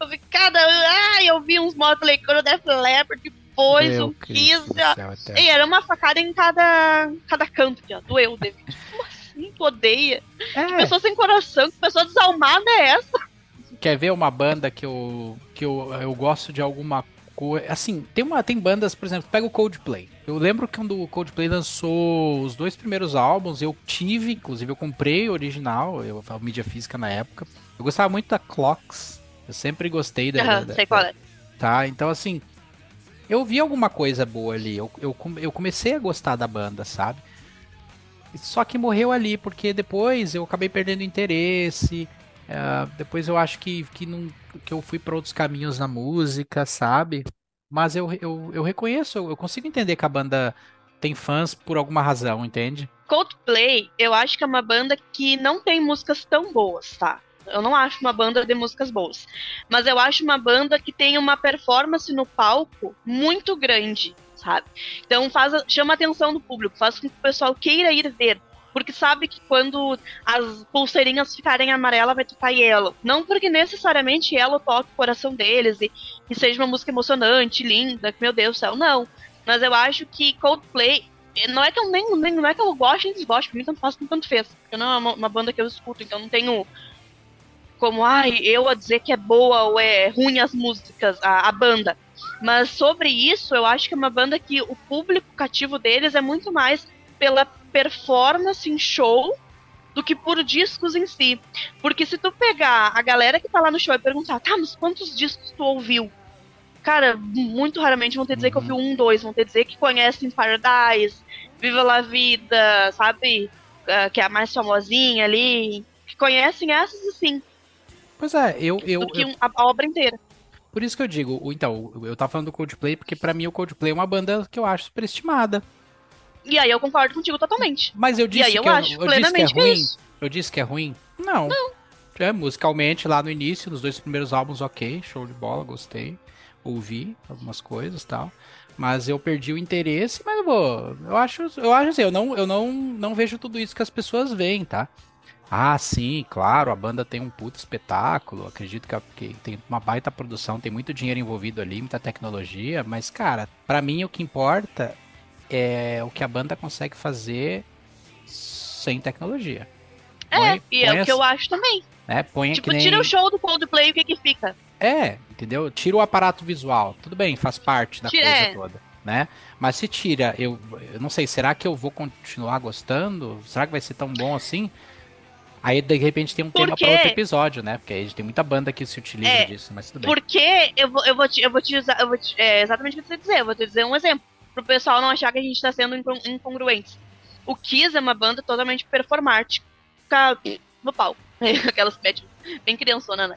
eu vi cada. Ai, eu vi uns Motley Crue, Def Leppard, depois Meu Cristo Kiss. céu. E era uma facada em cada, cada canto ó. Doeu, David. Como *laughs* odeia? Que É, pessoa sem coração, que pessoa desalmada é essa? quer ver uma banda que eu que eu, eu gosto de alguma coisa, assim, tem uma tem bandas, por exemplo, pega o Coldplay. Eu lembro que quando o Coldplay lançou os dois primeiros álbuns, eu tive, inclusive eu comprei o original, eu a mídia física na época. Eu gostava muito da Clocks. Eu sempre gostei da. Aham, da- sei qual da- é. Tá, então assim. Eu vi alguma coisa boa ali. Eu, eu, eu comecei a gostar da banda, sabe? Só que morreu ali, porque depois eu acabei perdendo interesse. ah, depois eu acho que, que, não, que eu fui para outros caminhos na música, sabe? Mas eu, eu, eu reconheço, eu consigo entender que a banda tem fãs por alguma razão, entende? Coldplay, eu acho que é uma banda que não tem músicas tão boas, tá? Eu não acho uma banda de músicas boas. Mas eu acho uma banda que tem uma performance no palco muito grande, sabe? Então faz, chama a atenção do público, faz com que o pessoal queira ir ver. Porque sabe que quando as pulseirinhas ficarem amarelas, vai tocar Yellow. Não porque necessariamente Yellow toque o coração deles e, e seja uma música emocionante, linda, que meu Deus do céu, não. Mas eu acho que Coldplay não é que eu nem, nem- não é que eu gosto nem desgosto, pra mim tanto faz como tanto fez. Porque não é uma, uma banda que eu escuto, então não tenho como, ai, eu a dizer que é boa ou é ruim as músicas, a, a banda. Mas sobre isso, eu acho que é uma banda que o público cativo deles é muito mais pela performance em show do que por discos em si. Porque se tu pegar a galera que tá lá no show e perguntar, tá, mas quantos discos tu ouviu? Cara, muito raramente vão ter dizer que Uhum. ouviu um, dois, vão ter dizer que conhecem Paradise, Viva la Vida, sabe? Ah, que é a mais famosinha ali. Que conhecem essas assim, Pois é, eu, eu, do que eu- a, a obra inteira. Por isso que eu digo, então, eu tava falando do Coldplay, porque pra mim o Coldplay é uma banda que eu acho superestimada. E aí eu concordo contigo totalmente. Mas eu disse eu que acho eu, disse que é plenamente que é ruim. Eu disse que é ruim? Não. É, musicalmente, lá no início, nos dois primeiros álbuns, ok, show de bola, gostei. Ouvi algumas coisas e tal. Mas eu perdi o interesse, mas eu vou. Eu acho, eu acho assim, eu não, eu não, não vejo tudo isso que as pessoas veem, tá? Ah, sim, claro, a banda tem um puto espetáculo. Acredito que, que tem uma baita produção, tem muito dinheiro envolvido ali, muita tecnologia, mas, cara, pra mim o que importa é o que a banda consegue fazer sem tecnologia. É, Põe- e é põe o que eu acho também. né? Põe Tipo, nem... tira o show do Coldplay, o que que fica? É, entendeu? Tira o aparato visual. Tudo bem, faz parte da Tira- coisa é. toda, né? Mas se tira, eu, eu não sei, será que eu vou continuar gostando? Será que vai ser tão bom assim? Aí de repente tem um tema para outro episódio, né? Porque aí tem muita banda que se utiliza É, disso, mas tudo bem. Porque eu vou, eu vou te, eu vou te usar, eu vou te- é exatamente o que você dizer, eu vou te dizer um exemplo, pro pessoal não achar que a gente tá sendo incon- incongruente. O Kiss é uma banda totalmente performática no palco. *laughs* Aquelas que metem bem criançona, né?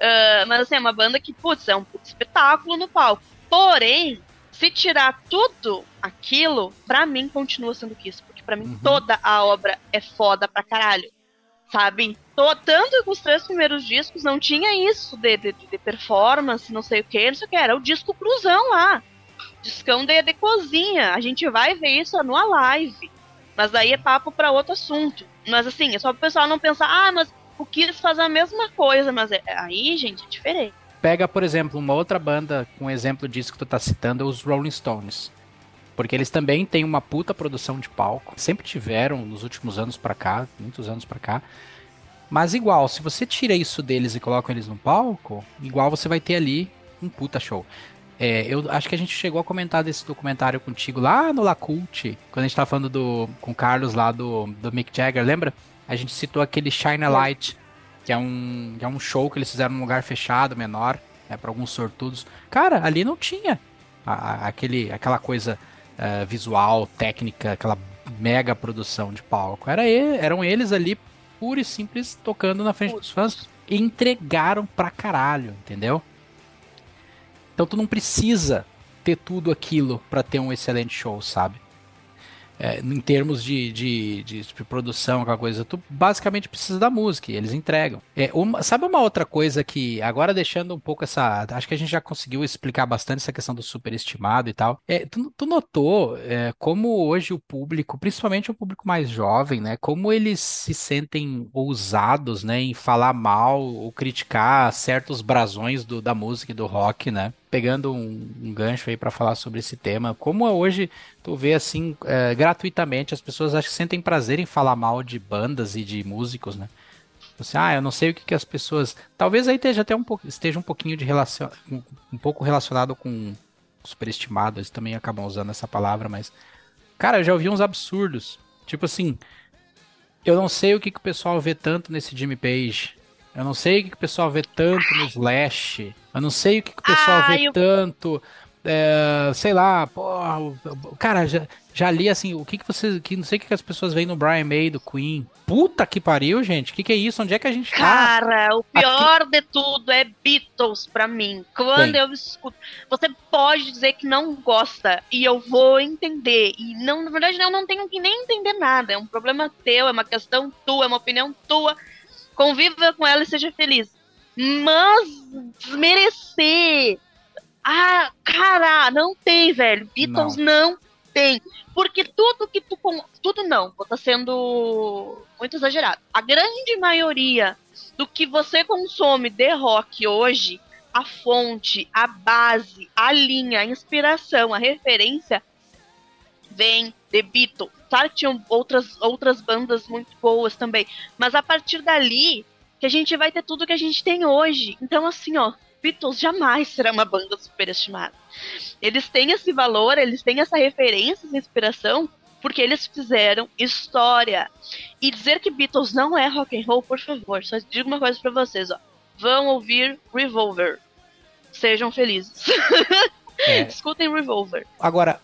Ah, mas assim, é uma banda que, putz, é um espetáculo no palco. Porém, se tirar tudo aquilo, pra mim continua sendo Kiss. Porque pra mim Uhum. toda a obra é foda pra caralho. Sabe? Tô- tanto que os três primeiros discos não tinha isso de, de, de performance, não sei o que, não sei o que. Era o disco cruzão lá. Discão de, de cozinha. A gente vai ver isso no live. Mas daí é papo pra outro assunto. Mas assim, é só pro pessoal não pensar, ah, mas o Kiss faz a mesma coisa. Mas é- aí, gente, é diferente. Pega, por exemplo, uma outra banda com exemplo disso que tu tá citando, é os Rolling Stones. Porque eles também têm uma puta produção de palco. Sempre tiveram nos últimos anos pra cá, muitos anos pra cá. Mas igual, se você tira isso deles e coloca eles no palco, igual você vai ter ali um puta show. É, eu acho que a gente chegou a comentar desse documentário contigo lá no Lacult, quando a gente tava falando do, com o Carlos lá do, do Mick Jagger, lembra? A gente citou aquele Shine a Light, que é um, que é um show que eles fizeram num lugar fechado, menor, né, para alguns sortudos. Cara, ali não tinha a- a- aquele, aquela coisa eh, visual, técnica, aquela mega produção de palco. Era ele- eram eles ali, pura e simples, tocando na frente dos fãs. E entregaram pra caralho, entendeu? Então tu não precisa ter tudo aquilo pra ter um excelente show, sabe? É, em termos de, de, de, de produção, aquela coisa, tu basicamente precisa da música, eles entregam. É, uma- sabe uma outra coisa que, agora deixando um pouco essa. Acho que a gente já conseguiu explicar bastante essa questão do superestimado e tal. É, tu, tu notou é, como hoje o público, principalmente o público mais jovem, né, como eles se sentem ousados, né, em falar mal ou criticar certos brasões do, da música e do rock, né? Pegando um, um gancho aí pra falar sobre esse tema, como hoje tu vê assim, é, gratuitamente, as pessoas acho que sentem prazer em falar mal de bandas e de músicos, né? Você, ah, eu não sei o que, que as pessoas. Talvez aí esteja até um pouco, esteja um pouquinho de relacion... um, um pouco relacionado com superestimado, eles também acabam usando essa palavra, mas. Cara, eu já ouvi uns absurdos. Tipo assim, eu não sei o que, que o pessoal vê tanto nesse Jimmy Page. Eu não sei o que o pessoal vê tanto no Slash. Eu não sei o que o pessoal ah, vê eu... tanto. É, sei lá, porra, cara, já, já li assim, o que que vocês, que não sei o que, que as pessoas veem no Brian May do Queen. Puta que pariu, gente. O que que é isso? Onde é que a gente tá? Cara, o pior Aqui... de tudo é Beatles para mim. Quando Bem. eu escuto, você pode dizer que não gosta e eu vou entender. E não, na verdade, eu não tenho que nem entender nada. É um problema teu, é uma questão tua, é uma opinião tua. Conviva com ela e seja feliz. Mas desmerecer. Ah, cara, não tem, velho. Beatles não, não tem. Porque tudo que tu. Tudo não, vou tá sendo muito exagerado. A grande maioria do que você consome de rock hoje, a fonte, a base, a linha, a inspiração, a referência, vem de Beatles. Claro que tinham outras, outras bandas muito boas também. Mas a partir dali que a gente vai ter tudo que a gente tem hoje. Então, assim, ó, Beatles jamais será uma banda superestimada. Eles têm esse valor, eles têm essa referência, essa inspiração, porque eles fizeram história. E dizer que Beatles não é rock and roll, por favor, só digo uma coisa para vocês, ó. Vão ouvir Revolver. Sejam felizes. É. *laughs* Escutem Revolver. Agora,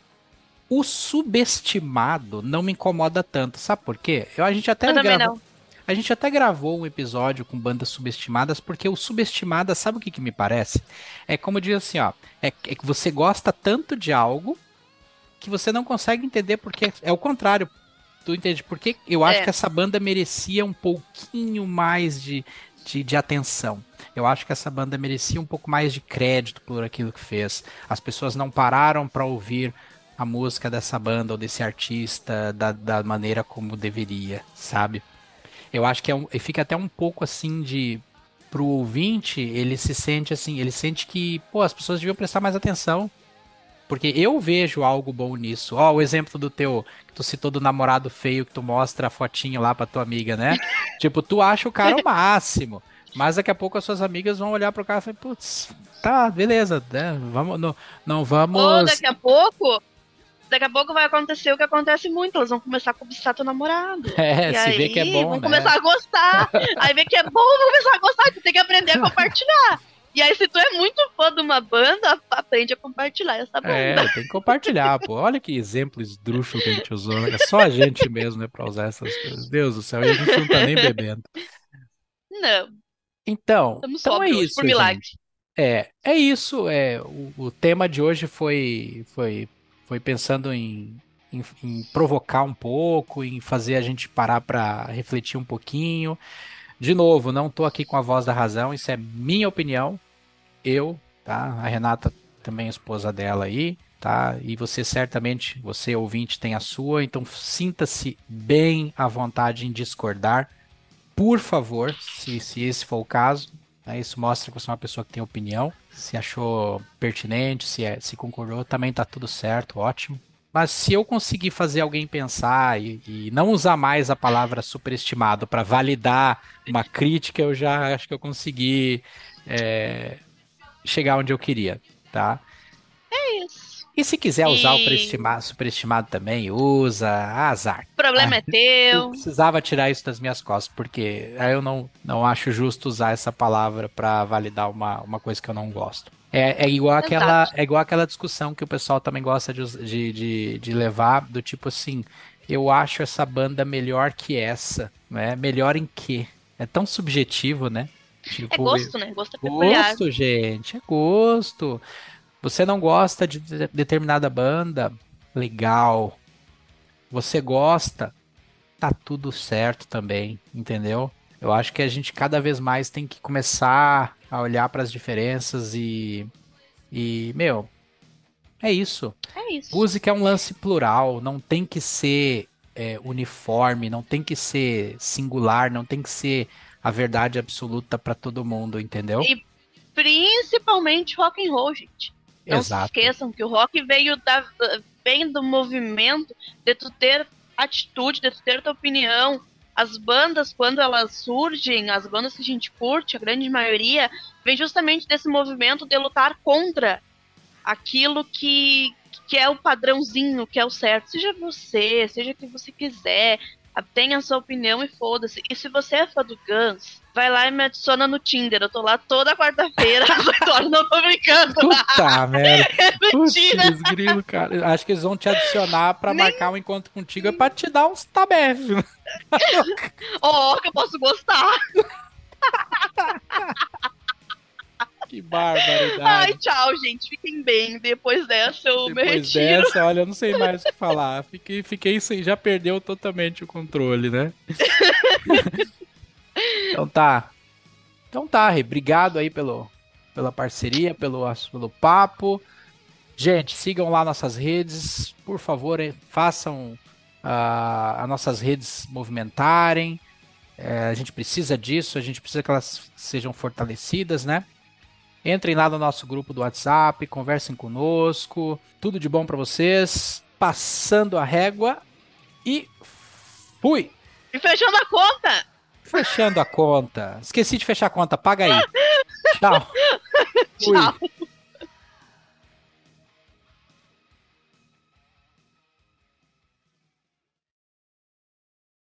o subestimado não me incomoda tanto, sabe por quê? Eu, a gente até Eu gravou, a gente até gravou um episódio com bandas subestimadas, porque o subestimada, sabe o que, que me parece? É como diz assim, ó, é, é que você gosta tanto de algo que você não consegue entender porque é o contrário. Tu entende? Porque eu acho é. que essa banda merecia um pouquinho mais de, de, de, atenção. Eu acho que essa banda merecia um pouco mais de crédito por aquilo que fez. As pessoas não pararam para ouvir a música dessa banda ou desse artista da, da maneira como deveria, sabe? Eu acho que é um, fica até um pouco assim de pro ouvinte, ele se sente assim, ele sente que, pô, as pessoas deviam prestar mais atenção. Porque eu vejo algo bom nisso. Ó, o exemplo do teu, que tu citou do namorado feio, que tu mostra a fotinha lá pra tua amiga, né? *laughs* tipo, tu acha o cara o máximo. Mas daqui a pouco as suas amigas vão olhar pro cara e falar, putz, tá, beleza, né? Vamos, não, não vamos. Ou daqui a pouco daqui a pouco vai acontecer o que acontece muito, elas vão começar a cobiçar teu namorado. *laughs* É, e se aí, vê que é bom, vão né? começar a gostar. aí vê que é bom, vão começar a gostar, tu tem que aprender a *laughs* compartilhar. E aí, se tu é muito fã de uma banda, aprende a compartilhar essa banda. É, tem que compartilhar, pô. Olha que exemplo esdrúxulo que a gente usou. É só a gente mesmo, né, pra usar essas coisas. Deus do céu, a gente não tá nem bebendo. Não. Então, Estamos então é isso, por milagre. Gente. É, é isso. É, o, o tema de hoje foi, foi foi pensando em, em, em provocar um pouco, em fazer a gente parar para refletir um pouquinho. De novo, não estou aqui com a voz da razão, isso é minha opinião. Eu, tá? A Renata também é esposa dela aí, tá? E você certamente, você ouvinte, tem a sua, então sinta-se bem à vontade em discordar. Por favor, se, se esse for o caso, né? isso mostra que você é uma pessoa que tem opinião se achou pertinente, se, é, se concordou, também tá tudo certo, ótimo. Mas se eu conseguir fazer alguém pensar e, e não usar mais a palavra superestimado para validar uma crítica, eu já acho que eu consegui é, chegar onde eu queria, tá? É. E se quiser usar e... o superestimado também, usa, azar. O problema ah, é teu. Eu precisava tirar isso das minhas costas, porque eu não, não acho justo usar essa palavra para validar uma, uma coisa que eu não gosto. É, é, igual aquela, é igual aquela discussão que o pessoal também gosta de, de, de, de levar, do tipo assim, eu acho essa banda melhor que essa, né? Melhor em quê? É tão subjetivo, né? Tipo, é gosto, né? Gosto é peculiar. Gosto, gente, é gosto. Você não gosta de determinada banda? Legal. Você gosta? Tá tudo certo também, entendeu? Eu acho que a gente cada vez mais tem que começar a olhar para as diferenças e e meu, é isso. É isso. Música é um lance plural, não tem que ser é, uniforme, não tem que ser singular, não tem que ser a verdade absoluta para todo mundo, entendeu? E principalmente rock and roll, gente. Não Exato. se esqueçam que o rock veio da, vem do movimento de tu ter atitude, de tu ter tua opinião. As bandas, quando elas surgem, as bandas que a gente curte, a grande maioria, vem justamente desse movimento de lutar contra aquilo que, que é o padrãozinho, que é o certo. Seja você, seja o que você quiser. Tenha a sua opinião e foda-se. E se você é fã do Guns, vai lá e me adiciona no Tinder. Eu tô lá toda quarta-feira. *laughs* não tô brincando. Puta *laughs* merda. É mentira. Putz, grilo, cara. Acho que eles vão te adicionar pra Nem... marcar um encontro contigo é pra te dar uns tabef. *laughs* Ó, oh, que eu posso gostar. Que barbaridade. Ai, tchau, gente. Fiquem bem. Depois dessa eu Depois me retiro. dessa, olha, eu não sei mais o que falar. Fiquei, fiquei sem. Já perdeu totalmente o controle, né? Então tá. Então tá, Rê. Obrigado aí pelo, pela parceria, pelo, pelo papo. Gente, sigam lá nossas redes. Por favor, façam uh, as nossas redes movimentarem. É, a gente precisa disso, a gente precisa que elas sejam fortalecidas, né? Entrem lá no nosso grupo do WhatsApp, conversem conosco. Tudo de bom para vocês. Passando a régua e fui. E fechando a conta. Fechando a conta. Esqueci de fechar a conta. Paga aí. Tchau. Tchau. Fui.